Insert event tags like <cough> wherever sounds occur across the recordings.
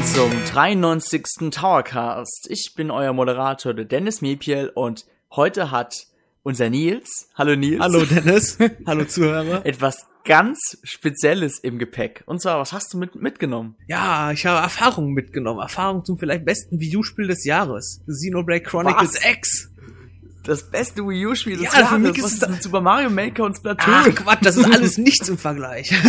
willkommen zum 93. Towercast. Ich bin euer Moderator, der Dennis Mepiel und heute hat unser Nils, hallo Nils. Hallo Dennis, <laughs> hallo Zuhörer. Etwas ganz Spezielles im Gepäck. Und zwar, was hast du mit, mitgenommen? Ja, ich habe Erfahrungen mitgenommen. Erfahrungen zum vielleicht besten Videospiel des Jahres. Xenoblade Chronicles was? X. Das beste Wii U-Spiel des ja, Jahres. Für mich ist was ist Super Mario Maker und Splatoon? Ach Quatsch, das ist alles <laughs> nichts im Vergleich. <laughs>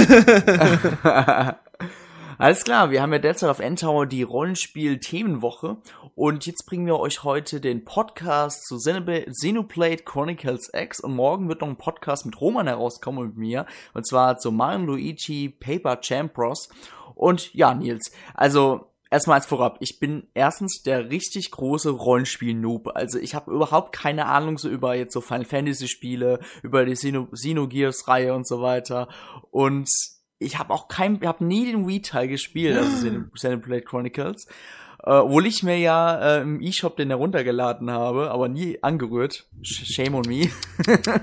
Alles klar, wir haben ja derzeit auf Endtower die Rollenspiel-Themenwoche und jetzt bringen wir euch heute den Podcast zu Xenoblade Chronicles X und morgen wird noch ein Podcast mit Roman herauskommen und mit mir und zwar zu Mario Luigi Paper Champ Bros. Und ja, Nils, also erstmal als vorab, ich bin erstens der richtig große Rollenspiel-Noob. Also ich habe überhaupt keine Ahnung so über jetzt so Final Fantasy Spiele, über die Xenogears Reihe und so weiter. Und ich habe auch kein, ich habe nie den Wii-Teil gespielt, also <gasps> Xenoblade Chronicles. Äh, obwohl ich mir ja äh, im E-Shop den heruntergeladen habe, aber nie angerührt. Shame on me. <laughs>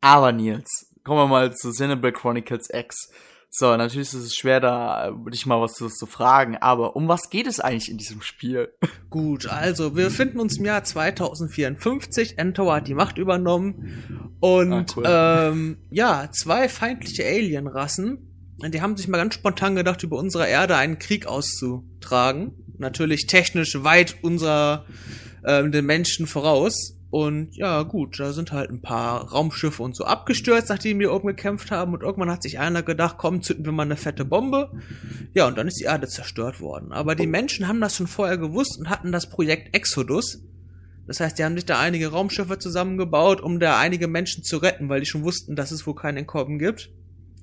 aber Nils, kommen wir mal zu Xenoblade Chronicles X. So, natürlich ist es schwer, da äh, dich mal was zu, zu, fragen, aber um was geht es eigentlich in diesem Spiel? <laughs> Gut, also wir befinden uns im Jahr 2054, Entower hat die Macht übernommen und ah, cool. ähm, ja, zwei feindliche Alienrassen, die haben sich mal ganz spontan gedacht, über unsere Erde einen Krieg auszutragen. Natürlich technisch weit unserer äh, den Menschen voraus. Und ja, gut, da sind halt ein paar Raumschiffe und so abgestürzt, nachdem wir oben gekämpft haben. Und irgendwann hat sich einer gedacht, komm, zünden wir mal eine fette Bombe. Ja, und dann ist die Erde zerstört worden. Aber die Menschen haben das schon vorher gewusst und hatten das Projekt Exodus. Das heißt, die haben sich da einige Raumschiffe zusammengebaut, um da einige Menschen zu retten, weil die schon wussten, dass es wohl kein Entkommen gibt.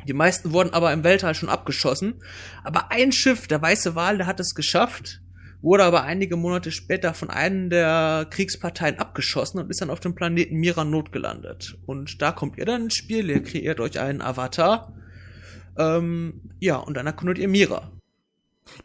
Die meisten wurden aber im Weltall schon abgeschossen. Aber ein Schiff, der Weiße Wal, der hat es geschafft wurde aber einige Monate später von einem der Kriegsparteien abgeschossen und ist dann auf dem Planeten Mira Not gelandet. Und da kommt ihr dann ins Spiel, ihr kreiert euch einen Avatar. Ähm, ja, und dann erkundet ihr Mira.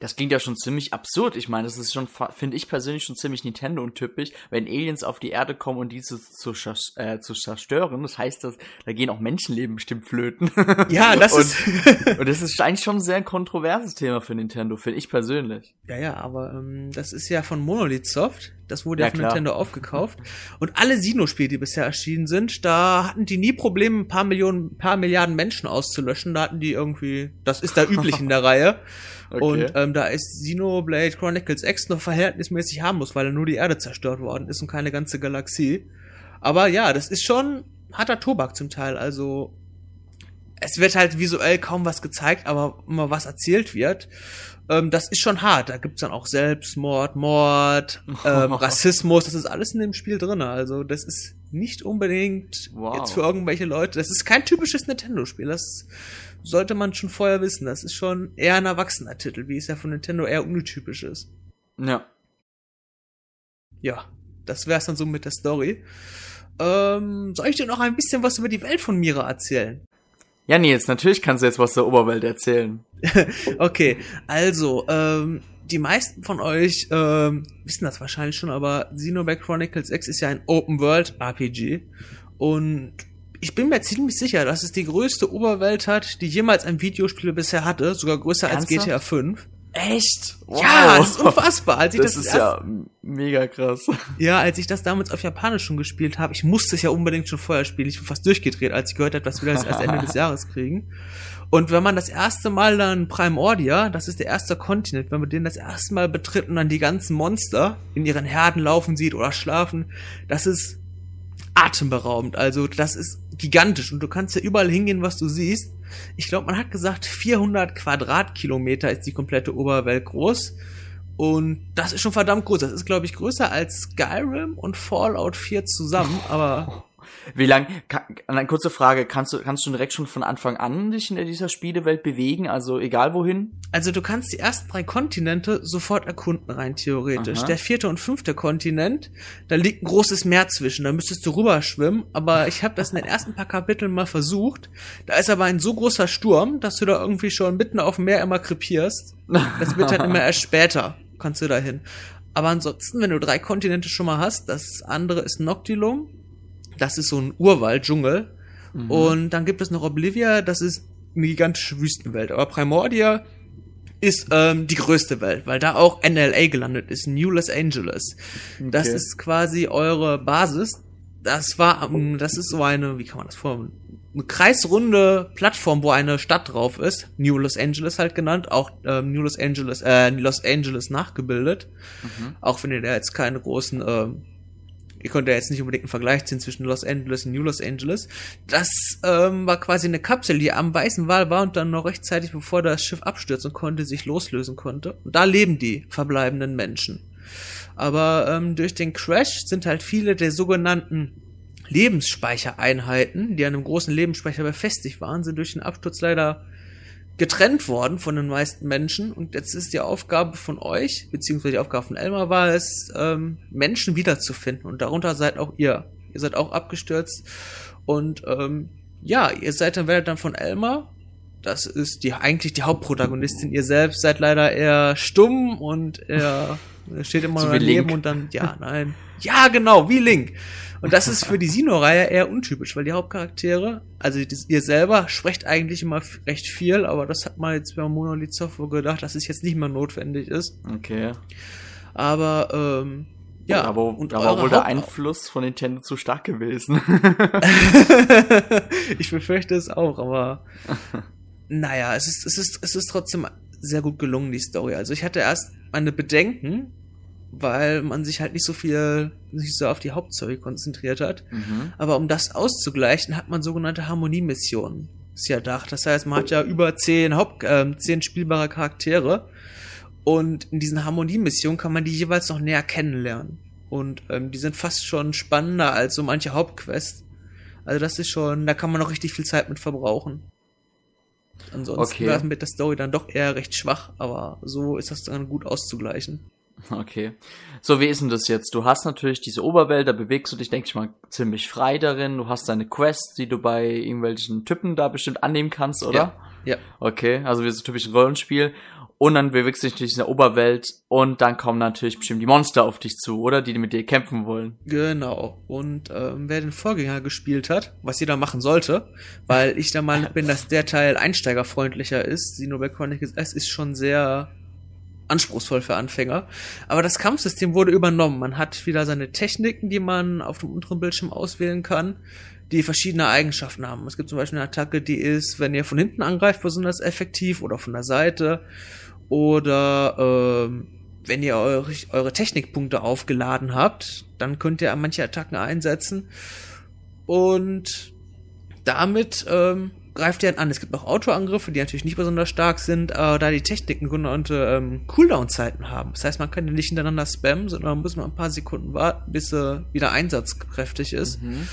Das klingt ja schon ziemlich absurd. Ich meine, das ist schon, finde ich persönlich schon ziemlich Nintendo und typisch, wenn Aliens auf die Erde kommen und diese zu, äh, zu zerstören. Das heißt, dass, da gehen auch Menschenleben bestimmt flöten. Ja, <laughs> das und, ist. <laughs> und das ist eigentlich schon ein sehr kontroverses Thema für Nintendo, finde ich persönlich. Ja, ja, aber ähm, das ist ja von Monolith Soft. Das wurde ja, ja von klar. Nintendo aufgekauft. Und alle Sino-Spiele, die bisher erschienen sind, da hatten die nie Probleme, ein paar Millionen, paar Milliarden Menschen auszulöschen. Da hatten die irgendwie, das ist da üblich in der <laughs> Reihe. Okay. Und ähm, da ist Xenoblade Chronicles X noch verhältnismäßig harmlos, weil da nur die Erde zerstört worden ist und keine ganze Galaxie. Aber ja, das ist schon harter Tobak zum Teil. Also es wird halt visuell kaum was gezeigt, aber immer was erzählt wird. Ähm, das ist schon hart. Da gibt's dann auch Selbstmord, Mord, <laughs> ähm, Rassismus. Das ist alles in dem Spiel drinne. Also das ist nicht unbedingt wow. jetzt für irgendwelche Leute. Das ist kein typisches Nintendo-Spiel. Das sollte man schon vorher wissen. Das ist schon eher ein erwachsener Titel, wie es ja von Nintendo eher untypisch ist. Ja. Ja, das wär's dann so mit der Story. Ähm, soll ich dir noch ein bisschen was über die Welt von Mira erzählen? Ja, Nils, natürlich kannst du jetzt was der Oberwelt erzählen. <laughs> okay, also, ähm, die meisten von euch ähm, wissen das wahrscheinlich schon, aber Xenoblade Chronicles X ist ja ein Open World RPG und ich bin mir ziemlich sicher, dass es die größte Oberwelt hat, die jemals ein Videospiel bisher hatte, sogar größer Ernsthaft? als GTA 5. Echt? Wow. Ja, das ist unfassbar. Als ich das, das ist ja mega krass. Ja, als ich das damals auf Japanisch schon gespielt habe, ich musste es ja unbedingt schon vorher spielen. Ich bin fast durchgedreht, als ich gehört habe, dass wir das erst Ende des <laughs> Jahres kriegen. Und wenn man das erste Mal dann Primordia, das ist der erste Kontinent, wenn man den das erste Mal betritt und dann die ganzen Monster in ihren Herden laufen sieht oder schlafen, das ist atemberaubend. Also das ist gigantisch und du kannst ja überall hingehen, was du siehst. Ich glaube, man hat gesagt, 400 Quadratkilometer ist die komplette Oberwelt groß. Und das ist schon verdammt groß. Das ist, glaube ich, größer als Skyrim und Fallout 4 zusammen, aber <laughs> wie lang, eine kurze Frage, kannst du, kannst du direkt schon von Anfang an dich in dieser Spielewelt bewegen, also egal wohin? Also du kannst die ersten drei Kontinente sofort erkunden, rein theoretisch. Aha. Der vierte und fünfte Kontinent, da liegt ein großes Meer zwischen, da müsstest du rüberschwimmen, aber ich habe das in den ersten paar Kapiteln mal versucht. Da ist aber ein so großer Sturm, dass du da irgendwie schon mitten auf dem Meer immer krepierst. Das wird dann immer erst später, kannst du da hin. Aber ansonsten, wenn du drei Kontinente schon mal hast, das andere ist Noctilum, das ist so ein Urwald, Dschungel. Mhm. Und dann gibt es noch Oblivia, das ist eine gigantische Wüstenwelt. Aber Primordia ist ähm, die größte Welt, weil da auch NLA gelandet ist, New Los Angeles. Okay. Das ist quasi eure Basis. Das war, ähm, das ist so eine, wie kann man das vorstellen? Eine kreisrunde Plattform, wo eine Stadt drauf ist, New Los Angeles halt genannt, auch ähm, New Los Angeles, äh, Los Angeles nachgebildet. Mhm. Auch wenn ihr da jetzt keine großen ähm, ihr könnt ja jetzt nicht unbedingt einen Vergleich ziehen zwischen Los Angeles und New Los Angeles. Das ähm, war quasi eine Kapsel, die am weißen Wal war und dann noch rechtzeitig, bevor das Schiff abstürzen konnte, sich loslösen konnte. Und da leben die verbleibenden Menschen. Aber ähm, durch den Crash sind halt viele der sogenannten Lebensspeichereinheiten, die an einem großen Lebensspeicher befestigt waren, sind durch den Absturz leider getrennt worden von den meisten Menschen und jetzt ist die Aufgabe von euch, beziehungsweise die Aufgabe von Elmar war es, ähm, Menschen wiederzufinden und darunter seid auch ihr. Ihr seid auch abgestürzt und ähm, ja, ihr seid dann, werdet dann von Elmar, das ist die eigentlich die Hauptprotagonistin, ihr selbst seid leider eher stumm und er steht immer so daneben und dann, ja, <laughs> nein. Ja, genau, wie Link. Und das ist für die Sino-Reihe eher untypisch, weil die Hauptcharaktere, also ihr selber sprecht eigentlich immer recht viel, aber das hat man jetzt bei Monolith Software gedacht, dass es jetzt nicht mehr notwendig ist. Okay. Aber, ähm, ja, aber, und aber wohl der Einfluss von Nintendo zu stark gewesen. <laughs> ich befürchte es auch, aber <laughs> naja, es ist, es ist, es ist trotzdem sehr gut gelungen, die Story. Also ich hatte erst meine Bedenken, weil man sich halt nicht so viel, nicht so auf die Hauptstory konzentriert hat. Mhm. Aber um das auszugleichen, hat man sogenannte Harmoniemissionen. Ist ja gedacht. Das heißt, man hat ja über zehn Haupt, äh, zehn spielbare Charaktere. Und in diesen Harmoniemissionen kann man die jeweils noch näher kennenlernen. Und ähm, die sind fast schon spannender als so manche Hauptquests. Also das ist schon, da kann man noch richtig viel Zeit mit verbrauchen. Ansonsten okay. war mit der Story dann doch eher recht schwach, aber so ist das dann gut auszugleichen. Okay. So, wie ist denn das jetzt? Du hast natürlich diese Oberwelt, da bewegst du dich, denke ich mal, ziemlich frei darin. Du hast deine Quests, die du bei irgendwelchen Typen da bestimmt annehmen kannst, oder? Ja. ja. Okay, also wie so typisch Rollenspiel. Und dann bewegst du dich durch diese Oberwelt und dann kommen natürlich bestimmt die Monster auf dich zu, oder? Die mit dir kämpfen wollen. Genau. Und ähm, wer den Vorgänger gespielt hat, was jeder machen sollte, weil ich der Meinung <laughs> bin, dass der Teil einsteigerfreundlicher ist, Xenoblade Chronicles S ist schon sehr anspruchsvoll für Anfänger. Aber das Kampfsystem wurde übernommen. Man hat wieder seine Techniken, die man auf dem unteren Bildschirm auswählen kann, die verschiedene Eigenschaften haben. Es gibt zum Beispiel eine Attacke, die ist, wenn ihr von hinten angreift, besonders effektiv oder von der Seite. Oder ähm, wenn ihr eure, eure Technikpunkte aufgeladen habt, dann könnt ihr manche Attacken einsetzen. Und damit ähm, greift ihr an. Es gibt noch Autoangriffe, die natürlich nicht besonders stark sind, äh, da die Techniken genannte ähm, Cooldown-Zeiten haben. Das heißt, man kann die nicht hintereinander spammen, sondern muss man ein paar Sekunden warten, bis sie wieder einsatzkräftig ist. Mhm.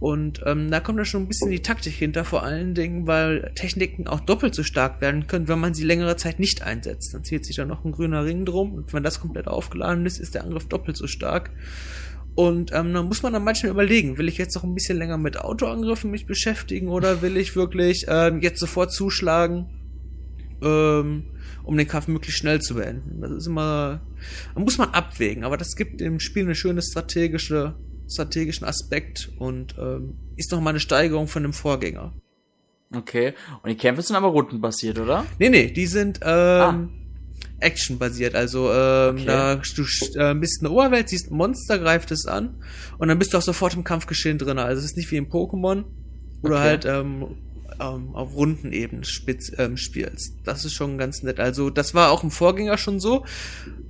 Und ähm, da kommt dann schon ein bisschen die Taktik hinter, vor allen Dingen, weil Techniken auch doppelt so stark werden können, wenn man sie längere Zeit nicht einsetzt. Dann zieht sich da noch ein grüner Ring drum und wenn das komplett aufgeladen ist, ist der Angriff doppelt so stark. Und ähm, dann muss man dann manchmal überlegen, will ich jetzt noch ein bisschen länger mit Autoangriffen mich beschäftigen oder will ich wirklich ähm, jetzt sofort zuschlagen, ähm, um den Kampf möglichst schnell zu beenden. Das ist immer, da muss man abwägen, aber das gibt dem Spiel eine schöne strategische, strategischen Aspekt und ähm, ist noch mal eine Steigerung von dem Vorgänger. Okay, und die Kämpfe sind aber rundenbasiert, oder? Nee, nee, die sind ähm, ah Action-basiert. Also ähm, okay. da du äh, bist in der Oberwelt, siehst ein Monster, greift es an und dann bist du auch sofort im Kampfgeschehen drin. Also es ist nicht wie im Pokémon, wo okay. du halt ähm, ähm, auf runden Ebenen spitz, ähm, spielst. Das ist schon ganz nett. Also das war auch im Vorgänger schon so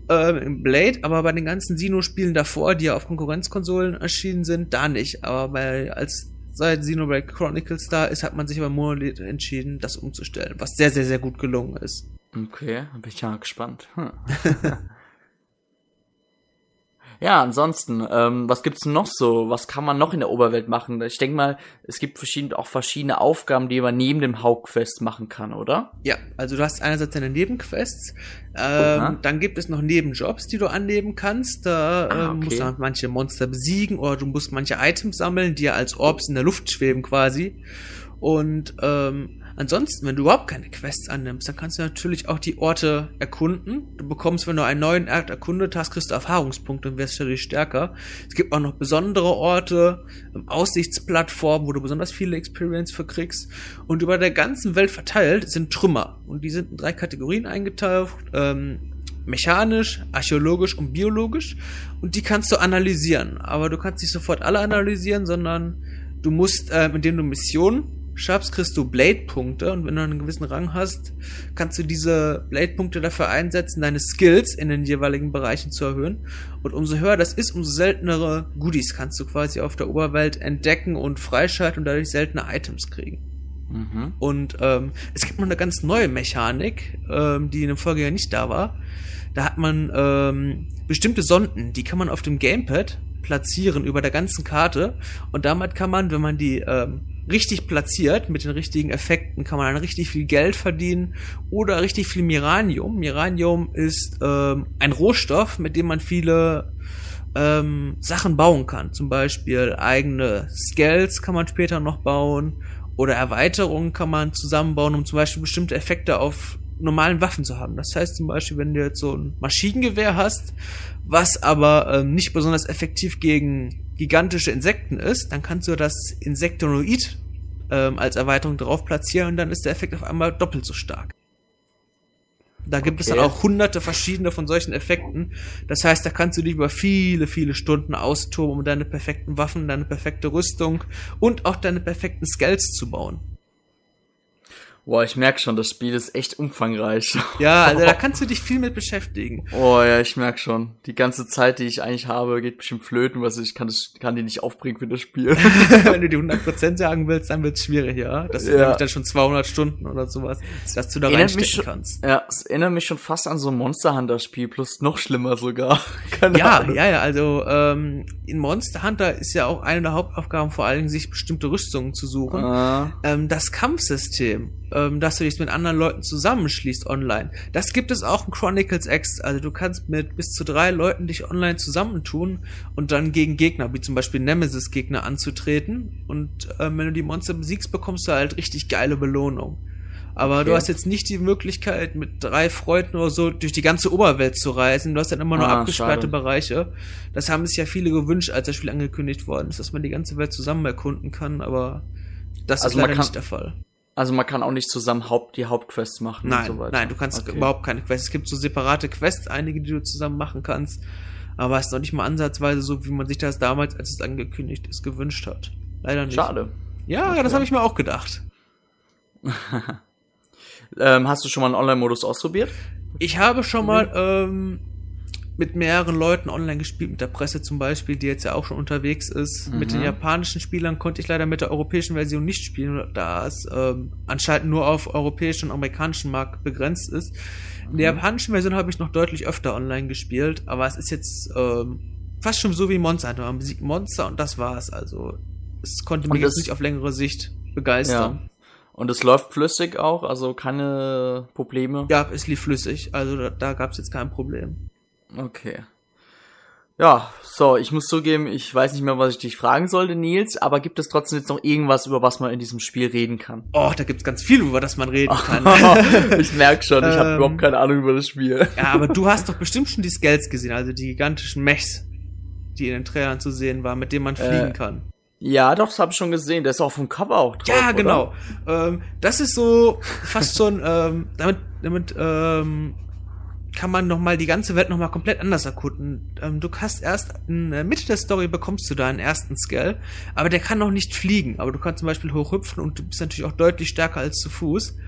ähm, im Blade, aber bei den ganzen Sino-Spielen davor, die ja auf Konkurrenzkonsolen erschienen sind, da nicht. Aber bei als seit Xenoblade Chronicles da ist, hat man sich bei Monolith entschieden, das umzustellen, was sehr, sehr, sehr gut gelungen ist. Okay, bin ich ja gespannt. Hm. <laughs> ja, ansonsten, ähm, was gibt's noch so? Was kann man noch in der Oberwelt machen? Ich denke mal, es gibt verschiedene, auch verschiedene Aufgaben, die man neben dem Hauptquest machen kann, oder? Ja, also du hast einerseits deine Nebenquests, ähm, dann gibt es noch Nebenjobs, die du annehmen kannst. Da ah, ähm, okay. musst du manche Monster besiegen oder du musst manche Items sammeln, die ja als Orbs in der Luft schweben quasi. Und ähm, ansonsten, wenn du überhaupt keine Quests annimmst, dann kannst du natürlich auch die Orte erkunden. Du bekommst, wenn du einen neuen Ort erkundet hast, kriegst du Erfahrungspunkte und wirst dadurch stärker. Es gibt auch noch besondere Orte, ähm, Aussichtsplattformen, wo du besonders viele Experience für kriegst. Und über der ganzen Welt verteilt sind Trümmer. Und die sind in drei Kategorien eingetaucht. Ähm, mechanisch, archäologisch und biologisch und die kannst du analysieren. Aber du kannst nicht sofort alle analysieren, sondern du musst, äh, indem du Missionen schaffst, kriegst du Blade-Punkte und wenn du einen gewissen Rang hast, kannst du diese Blade-Punkte dafür einsetzen, deine Skills in den jeweiligen Bereichen zu erhöhen. Und umso höher das ist, umso seltenere Goodies kannst du quasi auf der Oberwelt entdecken und freischalten und dadurch seltene Items kriegen. Mhm. Und ähm, es gibt noch eine ganz neue Mechanik, ähm, die in dem Vorgänger nicht da war. Da hat man ähm, bestimmte Sonden, die kann man auf dem Gamepad platzieren über der ganzen Karte und damit kann man, wenn man die ähm, richtig platziert mit den richtigen Effekten, kann man dann richtig viel Geld verdienen oder richtig viel Miranium. Miranium ist ähm, ein Rohstoff, mit dem man viele ähm, Sachen bauen kann. Zum Beispiel eigene Scales kann man später noch bauen oder Erweiterungen kann man zusammenbauen, um zum Beispiel bestimmte Effekte auf normalen Waffen zu haben. Das heißt zum Beispiel, wenn du jetzt so ein Maschinengewehr hast, was aber ähm, nicht besonders effektiv gegen gigantische Insekten ist, dann kannst du das Insektonoid ähm, als Erweiterung drauf platzieren und dann ist der Effekt auf einmal doppelt so stark. Da gibt okay. es dann auch hunderte verschiedene von solchen Effekten. Das heißt, da kannst du dich über viele, viele Stunden austoben, um deine perfekten Waffen, deine perfekte Rüstung und auch deine perfekten Skills zu bauen. Boah, ich merke schon, das Spiel ist echt umfangreich. Ja, also da <laughs> kannst du dich viel mit beschäftigen. Oh ja, ich merke schon. Die ganze Zeit, die ich eigentlich habe, geht bestimmt flöten, was ich kann, das, kann die nicht aufbringen für das Spiel. <laughs> <laughs> Wenn du die 100% sagen willst, dann wird's schwierig, ja. Das sind ja. nämlich dann schon 200 Stunden oder sowas, dass du da erinnert reinstecken schon, kannst. Ja, es erinnert mich schon fast an so ein Monster Hunter Spiel, plus noch schlimmer sogar. Keine ja, Ahnung. ja, ja, also ähm, in Monster Hunter ist ja auch eine der Hauptaufgaben vor allen Dingen, sich bestimmte Rüstungen zu suchen. Ah. Ähm, das Kampfsystem ähm, dass du dich mit anderen Leuten zusammenschließt online. Das gibt es auch in Chronicles X. Also du kannst mit bis zu drei Leuten dich online zusammentun und dann gegen Gegner, wie zum Beispiel Nemesis-Gegner anzutreten. Und ähm, wenn du die Monster besiegst, bekommst du halt richtig geile Belohnung. Aber okay. du hast jetzt nicht die Möglichkeit, mit drei Freunden oder so durch die ganze Oberwelt zu reisen. Du hast dann immer nur ah, abgesperrte schade. Bereiche. Das haben sich ja viele gewünscht, als das Spiel angekündigt worden ist, dass man die ganze Welt zusammen erkunden kann, aber das also ist leider nicht der Fall. Also man kann auch nicht zusammen Haupt, die Hauptquests machen nein, und so weiter. Nein, du kannst okay. überhaupt keine Quests. Es gibt so separate Quests, einige, die du zusammen machen kannst, aber es ist noch nicht mal ansatzweise so, wie man sich das damals, als es angekündigt ist, gewünscht hat. Leider nicht. Schade. Ja, okay. das habe ich mir auch gedacht. <laughs> ähm, hast du schon mal einen Online-Modus ausprobiert? Ich habe schon mal ähm, mit mehreren Leuten online gespielt, mit der Presse zum Beispiel, die jetzt ja auch schon unterwegs ist. Mhm. Mit den mhm. japanischen Spielern konnte ich leider mit der europäischen Version nicht spielen, da es ähm, anscheinend nur auf europäischen und amerikanischen Markt begrenzt ist. In der mhm. japanischen Version habe ich noch deutlich öfter online gespielt, aber es ist jetzt ähm, fast schon so wie Monster. Man besiegt Monster und das war's. Also es konnte mich jetzt nicht auf längere Sicht begeistern. Ja. Und es läuft flüssig auch, also keine Probleme. Ja, es lief flüssig, also da, da gab es jetzt kein Problem. Okay. Ja, so, ich muss zugeben, ich weiß nicht mehr, was ich dich fragen sollte, Nils, aber gibt es trotzdem jetzt noch irgendwas, über was man in diesem Spiel reden kann? Oh, da gibt's ganz viel, über das man reden <laughs> kann. ich merk schon, ich habe ähm, überhaupt keine Ahnung über das Spiel. ja, aber du hast doch bestimmt schon die Scales gesehen, also die gigantischen Mechs, die in den Trailern zu sehen waren, mit denen man fliegen äh, kann. Ja, doch, das habe ich schon gesehen. Der ist auch vom Cover auch drauf. Ja, genau. Ähm, das ist so fast schon ähm, damit damit ähm, kann man noch mal die ganze Welt noch mal komplett anders erkunden. Ähm, du hast erst in der Mitte der Story bekommst du deinen ersten Skill, aber der kann noch nicht fliegen. Aber du kannst zum Beispiel hochhüpfen und du bist natürlich auch deutlich stärker als zu Fuß.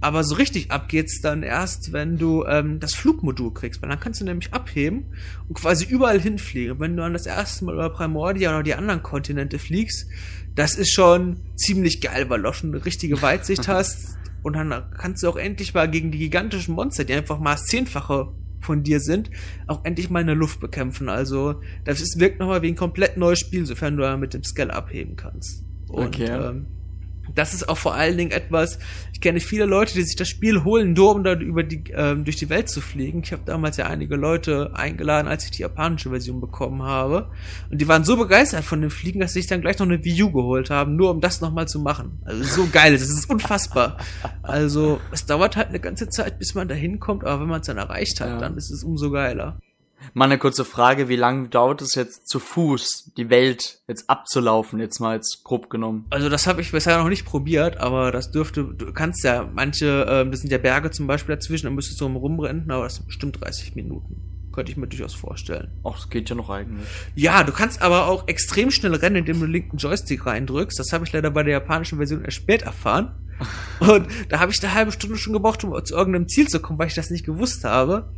Aber so richtig ab geht's dann erst, wenn du ähm, das Flugmodul kriegst, weil dann kannst du nämlich abheben und quasi überall hinfliegen. Wenn du an das erste Mal über Primordia oder die anderen Kontinente fliegst, das ist schon ziemlich geil, weil du auch schon eine richtige Weitsicht <laughs> hast und dann kannst du auch endlich mal gegen die gigantischen Monster, die einfach mal zehnfache von dir sind, auch endlich mal in der Luft bekämpfen. Also, das ist, wirkt nochmal wie ein komplett neues Spiel, sofern du mit dem Scale abheben kannst. Und, okay. Ähm, das ist auch vor allen Dingen etwas, ich kenne viele Leute, die sich das Spiel holen, nur um da über die, ähm, durch die Welt zu fliegen. Ich habe damals ja einige Leute eingeladen, als ich die japanische Version bekommen habe. Und die waren so begeistert von dem Fliegen, dass sie sich dann gleich noch eine Wii U geholt haben, nur um das nochmal zu machen. Also so geil, das ist unfassbar. Also es dauert halt eine ganze Zeit, bis man da hinkommt, aber wenn man es dann erreicht hat, ja. dann ist es umso geiler. Mal eine kurze Frage, wie lange dauert es jetzt zu Fuß, die Welt jetzt abzulaufen, jetzt mal jetzt grob genommen? Also das habe ich bisher noch nicht probiert, aber das dürfte, du kannst ja, manche, äh, das sind ja Berge zum Beispiel dazwischen, dann müsstest du rumrennen, aber das sind bestimmt 30 Minuten. Könnte ich mir durchaus vorstellen. Ach, das geht ja noch eigentlich. Ja, du kannst aber auch extrem schnell rennen, indem du den linken Joystick reindrückst. Das habe ich leider bei der japanischen Version erst spät erfahren. <laughs> Und da habe ich eine halbe Stunde schon gebraucht, um zu irgendeinem Ziel zu kommen, weil ich das nicht gewusst habe.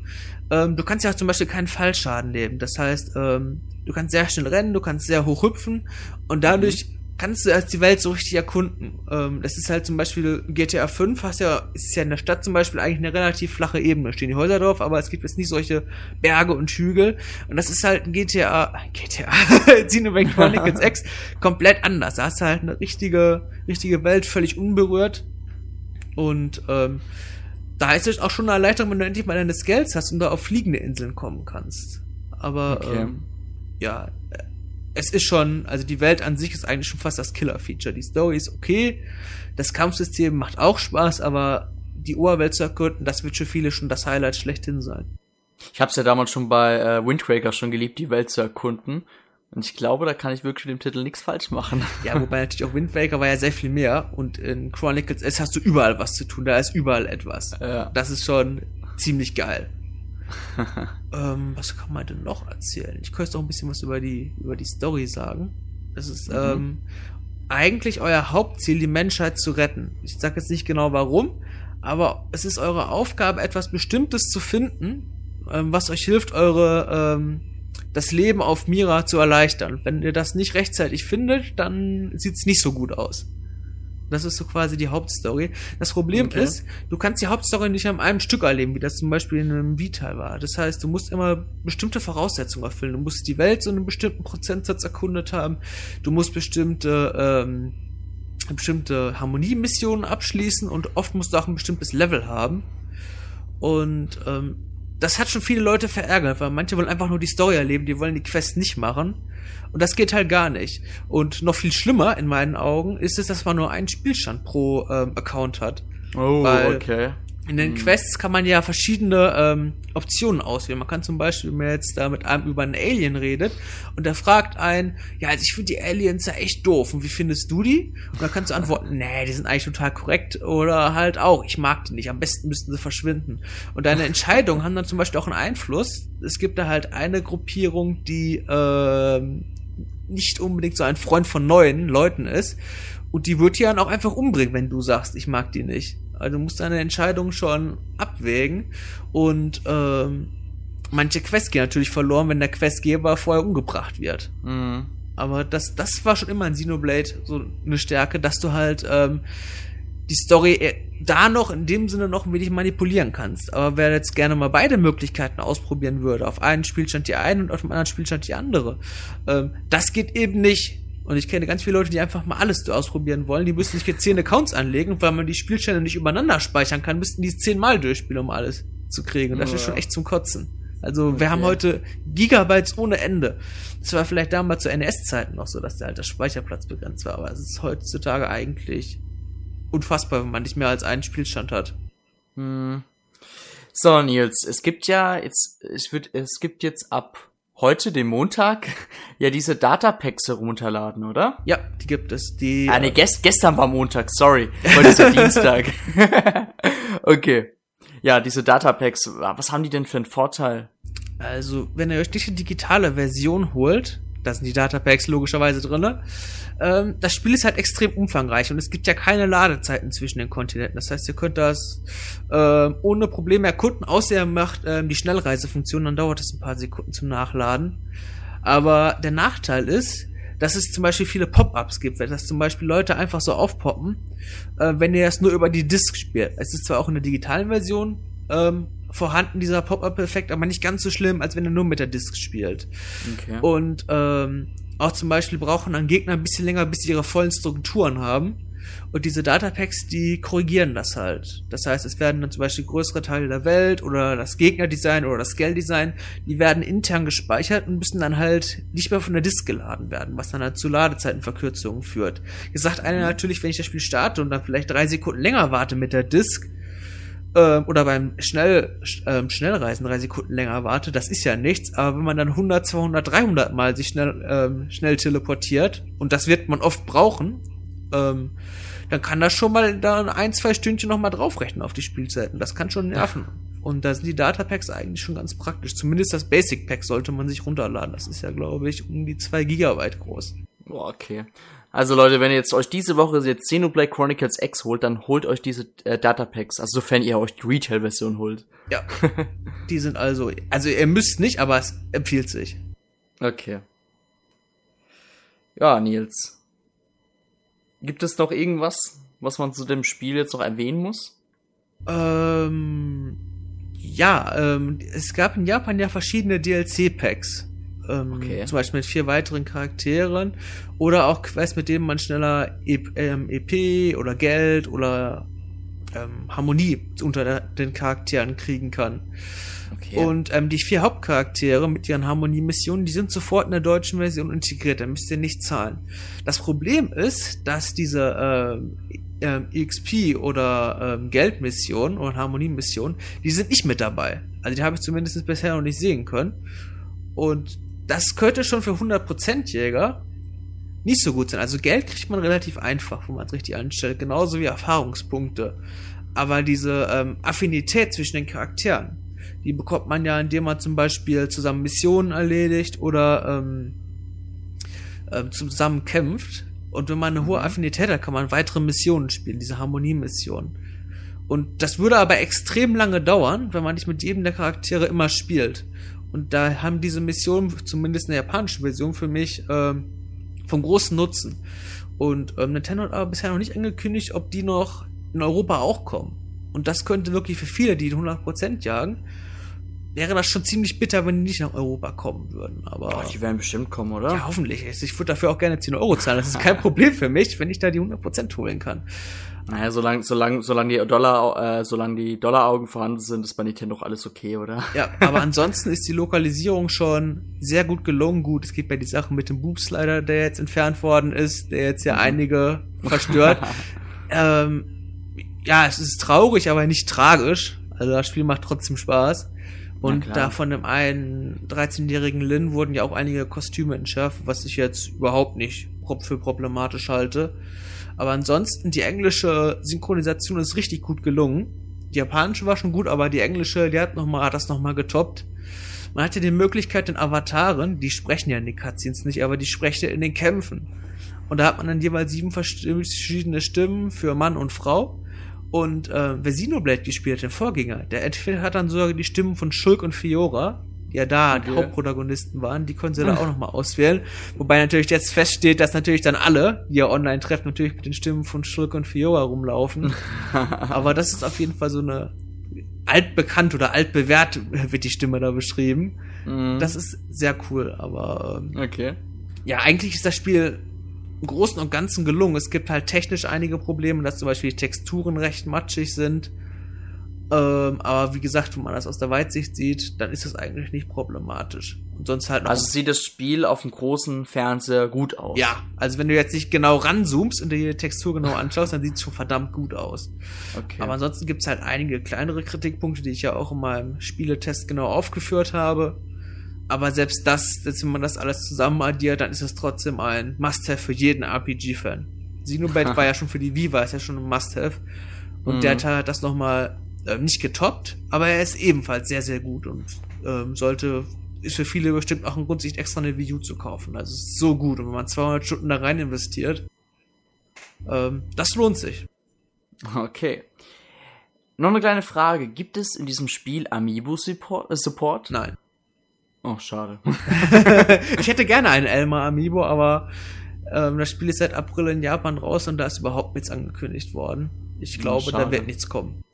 Ähm, du kannst ja zum Beispiel keinen Fallschaden nehmen. Das heißt, ähm, du kannst sehr schnell rennen, du kannst sehr hoch hüpfen und dadurch mhm. kannst du erst die Welt so richtig erkunden. Ähm, das ist halt zum Beispiel GTA 5, hast ja, ist ja in der Stadt zum Beispiel eigentlich eine relativ flache Ebene. Stehen die Häuser drauf, aber es gibt jetzt nicht solche Berge und Hügel. Und das ist halt ein GTA, GTA, <laughs> <laughs> Xenoblade Chronicles X <laughs> komplett anders. Da hast du halt eine richtige, richtige Welt, völlig unberührt. Und ähm, da ist es auch schon eine Erleichterung, wenn du endlich mal deine Skills hast und da auf fliegende Inseln kommen kannst. Aber okay. ähm, ja, es ist schon, also die Welt an sich ist eigentlich schon fast das Killer-Feature. Die Story ist okay, das Kampfsystem macht auch Spaß, aber die Oberwelt zu erkunden, das wird für viele schon das Highlight schlechthin sein. Ich hab's ja damals schon bei äh, Windbreaker schon geliebt, die Welt zu erkunden. Und ich glaube, da kann ich wirklich mit dem Titel nichts falsch machen. <laughs> Ja, wobei natürlich auch Wind Waker war ja sehr viel mehr. Und in Chronicles S hast du überall was zu tun. Da ist überall etwas. Ja. Das ist schon ziemlich geil. <laughs> ähm, was kann man denn noch erzählen? Ich könnte auch ein bisschen was über die, über die Story sagen. Es ist mhm. ähm, eigentlich euer Hauptziel, die Menschheit zu retten. Ich sage jetzt nicht genau warum, aber es ist eure Aufgabe, etwas Bestimmtes zu finden, ähm, was euch hilft, eure ähm, das Leben auf Mira zu erleichtern. Wenn ihr das nicht rechtzeitig findet, dann sieht's nicht so gut aus. Das ist so quasi die Hauptstory. Das Problem okay. ist, du kannst die Hauptstory nicht an einem Stück erleben, wie das zum Beispiel in einem Vital war. Das heißt, du musst immer bestimmte Voraussetzungen erfüllen. Du musst die Welt so einen bestimmten Prozentsatz erkundet haben. Du musst bestimmte, ähm, bestimmte Harmoniemissionen abschließen und oft musst du auch ein bestimmtes Level haben. Und ähm, das hat schon viele Leute verärgert, weil manche wollen einfach nur die Story erleben, die wollen die Quest nicht machen. Und das geht halt gar nicht. Und noch viel schlimmer in meinen Augen ist es, dass man nur einen Spielstand pro ähm, Account hat. Oh, weil, okay. In den hm. Quests kann man ja verschiedene ähm, Optionen auswählen. Man kann zum Beispiel, wenn man jetzt da mit einem über einen Alien redet und der fragt einen, ja, also ich finde die Aliens ja echt doof und wie findest du die? Und dann kannst du antworten, nee, die sind eigentlich total korrekt oder halt auch, ich mag die nicht, am besten müssten sie verschwinden. Und deine <laughs> Entscheidungen haben dann zum Beispiel auch einen Einfluss. Es gibt da halt eine Gruppierung, die ähm, nicht unbedingt so ein Freund von neuen Leuten ist und die wird ja dann auch einfach umbringen, wenn du sagst, ich mag die nicht. Also du musst deine Entscheidung schon abwägen und ähm, manche Quests gehen natürlich verloren, wenn der Questgeber vorher umgebracht wird. Mhm. Aber das, das war schon immer in Xenoblade so eine Stärke, dass du halt ähm, die Story äh, da noch in dem Sinne noch ein wenig manipulieren kannst. Aber wer jetzt gerne mal beide Möglichkeiten ausprobieren würde, auf einen Spielstand die eine und auf dem anderen Spielstand die andere, ähm, das geht eben nicht. Und ich kenne ganz viele Leute, die einfach mal alles ausprobieren wollen. Die müssen sich jetzt zehn Accounts anlegen, weil man die Spielstände nicht übereinander speichern kann, müssten die zehnmal durchspielen, um alles zu kriegen. Und das oh, ist schon echt zum Kotzen. Also okay. wir haben heute Gigabytes ohne Ende. Das war vielleicht damals zu NS-Zeiten noch so, dass der halt der Speicherplatz begrenzt war, aber es ist heutzutage eigentlich unfassbar, wenn man nicht mehr als einen Spielstand hat. Hm. So, Nils, es gibt ja jetzt, es wird, es gibt jetzt ab heute, den Montag, ja diese Datapacks herunterladen, oder? Ja, die gibt es. Die, ah, nee, äh, gest gestern war Montag, sorry. Heute ist ja <laughs> Dienstag. <laughs> okay. Ja, diese Datapacks, was haben die denn für einen Vorteil? Also, wenn ihr euch nicht die digitale Version holt, da sind die Datapacks logischerweise drinne. Ähm, das Spiel ist halt extrem umfangreich und es gibt ja keine Ladezeiten zwischen den Kontinenten. Das heißt, ihr könnt das äh, ohne Probleme erkunden, außer ihr macht äh, die Schnellreisefunktion, dann dauert es ein paar Sekunden zum Nachladen. Aber der Nachteil ist, dass es zum Beispiel viele Pop-ups gibt, dass zum Beispiel Leute einfach so aufpoppen, äh, wenn ihr das nur über die Disk spielt. Es ist zwar auch in der digitalen Version ähm, vorhanden, dieser Pop-Up-Effekt, aber nicht ganz so schlimm, als wenn er nur mit der Disk spielt. Okay. Und ähm, auch zum Beispiel brauchen dann Gegner ein bisschen länger, bis sie ihre vollen Strukturen haben. Und diese Datapacks, die korrigieren das halt. Das heißt, es werden dann zum Beispiel größere Teile der Welt oder das Gegnerdesign oder das Scale-Design, die werden intern gespeichert und müssen dann halt nicht mehr von der Disk geladen werden, was dann halt zu Ladezeitenverkürzungen führt. Jetzt sagt einer natürlich, wenn ich das Spiel starte und dann vielleicht drei Sekunden länger warte mit der Disk, ähm, oder beim Schnell, ähm, Schnellreisen drei Sekunden länger warte, das ist ja nichts, aber wenn man dann 100, 200, 300 Mal sich schnell, ähm, schnell teleportiert, und das wird man oft brauchen, ähm, dann kann das schon mal dann ein, zwei Stündchen noch mal draufrechnen auf die Spielzeiten. Das kann schon nerven. Und da sind die Datapacks eigentlich schon ganz praktisch. Zumindest das Basic Pack sollte man sich runterladen. Das ist ja, glaube ich, um die zwei Gigabyte groß. Boah, okay. Also Leute, wenn ihr jetzt euch diese Woche jetzt Xenoblade Chronicles X holt, dann holt euch diese äh, Datapacks, also sofern ihr euch die Retail-Version holt. Ja. <laughs> die sind also, also ihr müsst nicht, aber es empfiehlt sich. Okay. Ja, Nils. Gibt es noch irgendwas, was man zu dem Spiel jetzt noch erwähnen muss? Ähm, ja, ähm, es gab in Japan ja verschiedene DLC-Packs. Ähm, okay. Zum Beispiel mit vier weiteren Charakteren oder auch Quests, mit denen man schneller EP, ähm, EP oder Geld oder ähm, Harmonie unter den Charakteren kriegen kann. Okay. Und ähm, die vier Hauptcharaktere mit ihren Harmonie-Missionen, die sind sofort in der deutschen Version integriert, da müsst ihr nicht zahlen. Das Problem ist, dass diese äh, äh, EXP oder äh, Geldmissionen oder Harmonie-Missionen, die sind nicht mit dabei. Also die habe ich zumindest bisher noch nicht sehen können. Und das könnte schon für 100% Jäger nicht so gut sein. Also Geld kriegt man relativ einfach, wo man es richtig anstellt, genauso wie Erfahrungspunkte. Aber diese ähm, Affinität zwischen den Charakteren, die bekommt man ja, indem man zum Beispiel zusammen Missionen erledigt oder ähm, äh, zusammen kämpft. Und wenn man eine hohe mhm. Affinität hat, kann man weitere Missionen spielen, diese Harmonie-Missionen. Und das würde aber extrem lange dauern, wenn man nicht mit jedem der Charaktere immer spielt. Und da haben diese Missionen, zumindest in der japanischen Version, für mich ähm, vom großen Nutzen. Und ähm, Nintendo hat aber bisher noch nicht angekündigt, ob die noch in Europa auch kommen. Und das könnte wirklich für viele, die 100% jagen, wäre das schon ziemlich bitter, wenn die nicht nach Europa kommen würden. Aber Boah, die werden bestimmt kommen, oder? Ja, hoffentlich. Ich würde dafür auch gerne 10 Euro zahlen. Das ist kein <laughs> Problem für mich, wenn ich da die 100% holen kann. Naja, solange, solange, solange die Dollar, äh, solange die Dollaraugen vorhanden sind, ist bei Nintendo doch alles okay, oder? Ja, aber <laughs> ansonsten ist die Lokalisierung schon sehr gut gelungen. Gut, es geht bei die Sache mit dem Boobslider, der jetzt entfernt worden ist, der jetzt ja mhm. einige verstört. <laughs> ähm, ja, es ist traurig, aber nicht tragisch. Also das Spiel macht trotzdem Spaß. Und da von dem einen 13-jährigen Lin wurden ja auch einige Kostüme entschärft, was ich jetzt überhaupt nicht für problematisch halte. Aber ansonsten, die englische Synchronisation ist richtig gut gelungen. Die japanische war schon gut, aber die englische, die hat, noch mal, hat das nochmal getoppt. Man hatte die Möglichkeit, den Avataren, die sprechen ja in den Cutscenes nicht, aber die sprechen in den Kämpfen. Und da hat man dann jeweils sieben verschiedene Stimmen für Mann und Frau. Und äh, wer Xenoblade gespielt hat, den Vorgänger, der hat dann sogar die Stimmen von Shulk und Fiora die ja da okay. die Hauptprotagonisten waren, die können sie da auch nochmal auswählen. Wobei natürlich jetzt feststeht, dass natürlich dann alle, die ja online treffen, natürlich mit den Stimmen von Schulk und Fiora rumlaufen. <laughs> Aber das ist auf jeden Fall so eine altbekannt oder altbewährt wird die Stimme da beschrieben. Mhm. Das ist sehr cool, aber ähm, okay. ja, eigentlich ist das Spiel im Großen und Ganzen gelungen. Es gibt halt technisch einige Probleme, dass zum Beispiel die Texturen recht matschig sind. Ähm, aber wie gesagt, wenn man das aus der Weitsicht sieht, dann ist das eigentlich nicht problematisch. Und sonst halt Also sieht das Spiel auf dem großen Fernseher gut aus. Ja, also wenn du jetzt nicht genau ranzoomst und dir die Textur genau anschaust, dann sieht es schon verdammt gut aus. Okay. Aber ansonsten gibt es halt einige kleinere Kritikpunkte, die ich ja auch in meinem Spieletest genau aufgeführt habe. Aber selbst das, wenn man das alles zusammen addiert, dann ist es trotzdem ein Must-Have für jeden RPG-Fan. Xenoblade <laughs> war ja schon für die Viva, ist ja schon ein Must-Have. Und mhm. der hat das nochmal äh, nicht getoppt, aber er ist ebenfalls sehr, sehr gut und ähm, sollte, ist für viele bestimmt auch ein Grund, sich extra eine Wii U zu kaufen. Also es ist so gut und wenn man 200 Stunden da rein investiert, ähm, das lohnt sich. Okay. Noch eine kleine Frage. Gibt es in diesem Spiel Amiibo-Support? Äh, Support? Nein. Oh, schade. <laughs> ich hätte gerne einen Elmer Amiibo, aber ähm, das Spiel ist seit April in Japan raus und da ist überhaupt nichts angekündigt worden. Ich glaube, oh, da wird nichts kommen.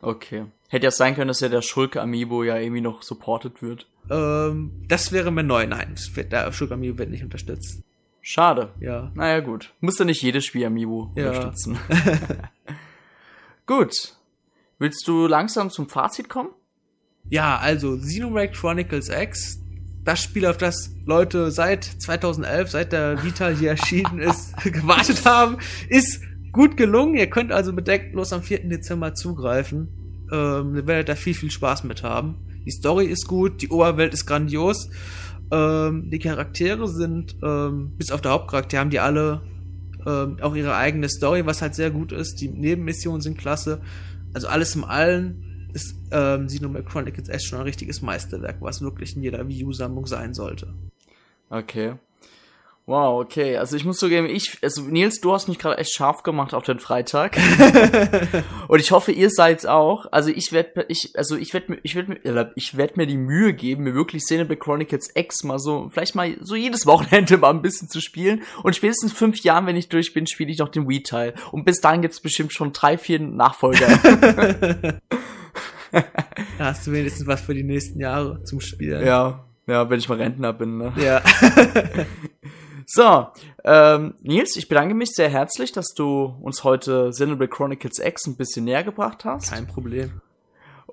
Okay. Hätte ja sein können, dass ja der Schulke Amiibo ja irgendwie noch supported wird. Ähm, das wäre mir neu. Nein, wird, der Schulke Amiibo wird nicht unterstützt. Schade. Ja. Naja, gut. Musste nicht jedes Spiel Amiibo Ja. unterstützen. <laughs> <laughs> gut. Willst du langsam zum Fazit kommen? Ja, also Xenoblade Chronicles X, das Spiel, auf das Leute seit 2011, seit der Vita hier erschienen ist, <laughs> <laughs> gewartet haben, ist gut gelungen. Ihr könnt also bedenkenlos am 4. Dezember zugreifen. Ähm, ihr werdet da viel, viel Spaß mit haben. Die Story ist gut, die Oberwelt ist grandios. Ähm, die Charaktere sind, ähm, bis auf der Hauptcharakter, haben die alle ähm, auch ihre eigene Story, was halt sehr gut ist. Die Nebenmissionen sind klasse. Also alles im Allen ist ähm, Xenoblade Chronicles echt schon ein richtiges Meisterwerk, was wirklich in jeder Wii U-Sammlung sein sollte. Okay. Wow, okay. Also ich muss zugeben, ich, also Nils, du hast mich gerade echt scharf gemacht auf den Freitag. <laughs> Und ich hoffe, ihr seid's auch. Also ich werde, ich, also ich werde, ich werde, mir- ich werde mir die Mühe geben, mir wirklich Xenoblade Chronicles X mal so, vielleicht mal so jedes Wochenende <laughs> mal ein bisschen zu spielen. Und spätestens fünf Jahren, wenn ich durch bin, spiele ich noch den Wii-Teil. Und bis dahin gibt's bestimmt schon drei, vier Nachfolger. <laughs> Da hast du wenigstens was für die nächsten Jahre zum Spielen. ja, ja, wenn ich mal Rentner bin. Ne? Ja. <laughs> So, ähm, Nils, ich bedanke mich sehr herzlich, dass du uns heute Xenoblade Chronicles X ein bisschen näher gebracht hast. Kein Problem.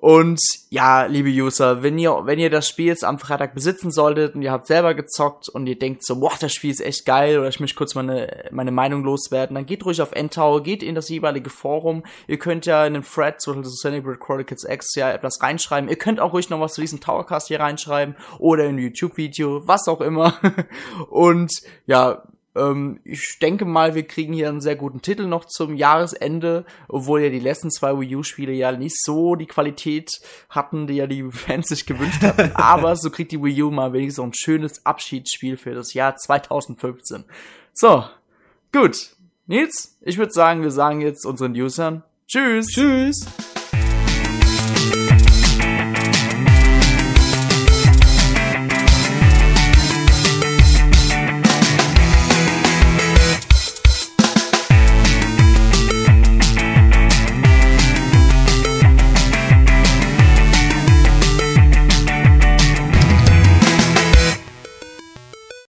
Und ja, liebe User, wenn ihr, wenn ihr das Spiel jetzt am Freitag besitzen solltet und ihr habt selber gezockt und ihr denkt so, boah, das Spiel ist echt geil oder ich möchte kurz meine, meine Meinung loswerden, dann geht ruhig auf Endtower, geht in das jeweilige Forum. Ihr könnt ja in den Thread zu Xenoblade Chronicles X ja etwas reinschreiben. Ihr könnt auch ruhig noch was zu diesem Towercast hier reinschreiben oder in ein YouTube-Video, was auch immer. <laughs> Und ja, ähm, ich denke mal, wir kriegen hier einen sehr guten Titel noch zum Jahresende, obwohl ja die letzten zwei Wii U-Spiele ja nicht so die Qualität hatten, die ja die <laughs> Fans sich gewünscht hatten. <laughs> Aber so kriegt die Wii U mal wenigstens ein schönes Abschiedsspiel für das Jahr 2015. So, gut. Nils, ich würde sagen, wir sagen jetzt unseren Usern Tschüss. Tschüss.